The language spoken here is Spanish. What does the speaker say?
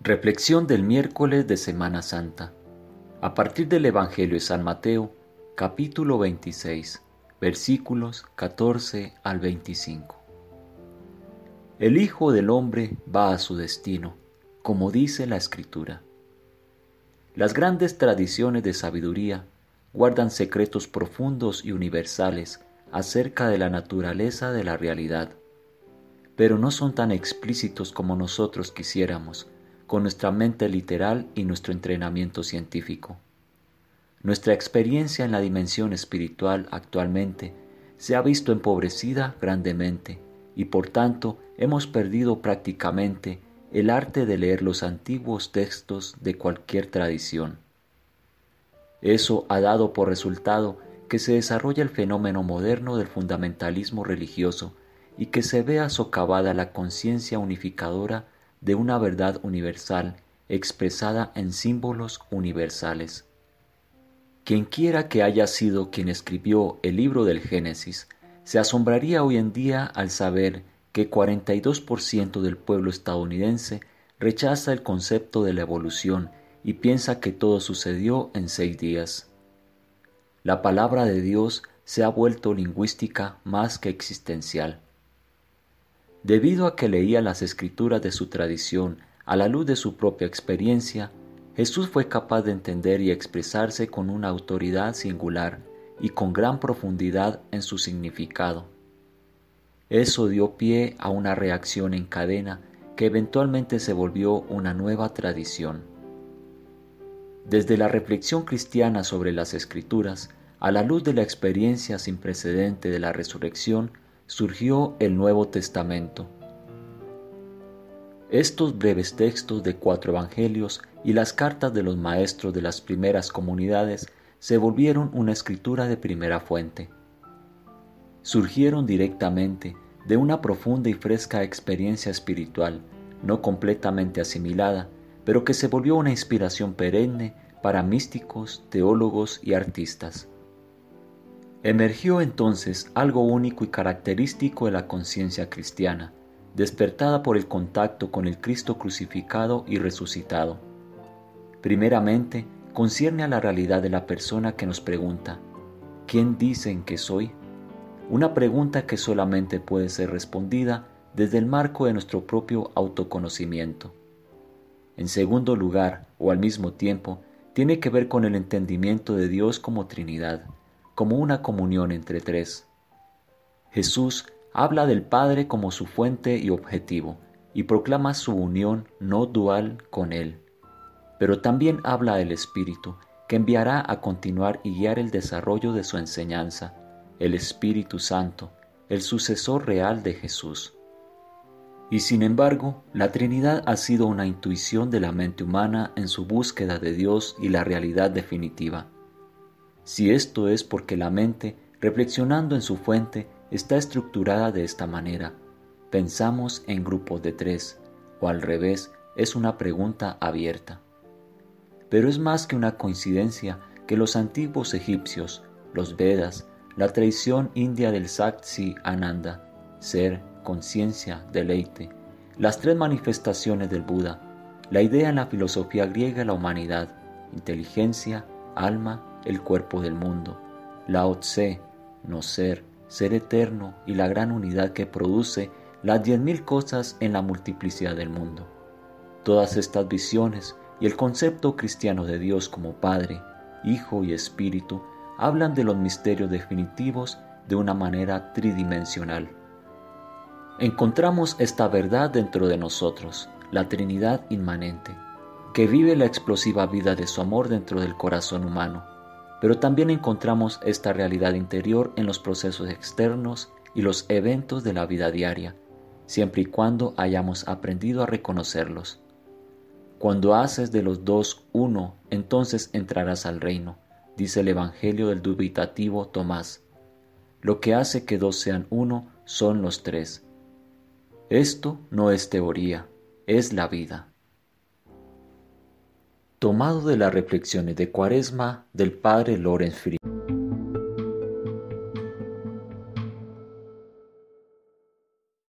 Reflexión del miércoles de Semana Santa. A partir del Evangelio de San Mateo, capítulo 26, versículos 14 al 25. El Hijo del Hombre va a su destino, como dice la Escritura. Las grandes tradiciones de sabiduría guardan secretos profundos y universales acerca de la naturaleza de la realidad, pero no son tan explícitos como nosotros quisiéramos, con nuestra mente literal y nuestro entrenamiento científico. Nuestra experiencia en la dimensión espiritual actualmente se ha visto empobrecida grandemente y por tanto hemos perdido prácticamente el arte de leer los antiguos textos de cualquier tradición. Eso ha dado por resultado que se desarrolla el fenómeno moderno del fundamentalismo religioso y que se vea socavada la conciencia unificadora de una verdad universal expresada en símbolos universales. Quien quiera que haya sido quien escribió el libro del Génesis, se asombraría hoy en día al saber que 42% del pueblo estadounidense rechaza el concepto de la evolución y piensa que todo sucedió en seis días. La palabra de Dios se ha vuelto lingüística más que existencial. Debido a que leía las escrituras de su tradición a la luz de su propia experiencia, Jesús fue capaz de entender y expresarse con una autoridad singular y con gran profundidad en su significado. Eso dio pie a una reacción en cadena que eventualmente se volvió una nueva tradición. Desde la reflexión cristiana sobre las escrituras, a la luz de la experiencia sin precedente de la resurrección, surgió el Nuevo Testamento. Estos breves textos de cuatro evangelios y las cartas de los maestros de las primeras comunidades se volvieron una escritura de primera fuente. Surgieron directamente de una profunda y fresca experiencia espiritual, no completamente asimilada, pero que se volvió una inspiración perenne para místicos, teólogos y artistas. Emergió entonces algo único y característico de la conciencia cristiana, despertada por el contacto con el Cristo crucificado y resucitado. Primeramente, concierne a la realidad de la persona que nos pregunta, ¿quién dicen que soy? Una pregunta que solamente puede ser respondida desde el marco de nuestro propio autoconocimiento. En segundo lugar, o al mismo tiempo, tiene que ver con el entendimiento de Dios como Trinidad como una comunión entre tres. Jesús habla del Padre como su fuente y objetivo y proclama su unión no dual con Él. Pero también habla del Espíritu, que enviará a continuar y guiar el desarrollo de su enseñanza, el Espíritu Santo, el sucesor real de Jesús. Y sin embargo, la Trinidad ha sido una intuición de la mente humana en su búsqueda de Dios y la realidad definitiva si esto es porque la mente, reflexionando en su fuente, está estructurada de esta manera. Pensamos en grupos de tres, o al revés, es una pregunta abierta. Pero es más que una coincidencia que los antiguos egipcios, los Vedas, la tradición india del Sakti Ananda, ser, conciencia, deleite, las tres manifestaciones del Buda, la idea en la filosofía griega la humanidad, inteligencia, alma el cuerpo del mundo, Lao Tse, no ser, ser eterno y la gran unidad que produce las diez mil cosas en la multiplicidad del mundo. Todas estas visiones y el concepto cristiano de Dios como Padre, Hijo y Espíritu hablan de los misterios definitivos de una manera tridimensional. Encontramos esta verdad dentro de nosotros, la Trinidad inmanente, que vive la explosiva vida de su amor dentro del corazón humano pero también encontramos esta realidad interior en los procesos externos y los eventos de la vida diaria, siempre y cuando hayamos aprendido a reconocerlos. Cuando haces de los dos uno, entonces entrarás al reino, dice el Evangelio del dubitativo Tomás. Lo que hace que dos sean uno son los tres. Esto no es teoría, es la vida tomado de las reflexiones de Cuaresma del padre Lorenz Friedman.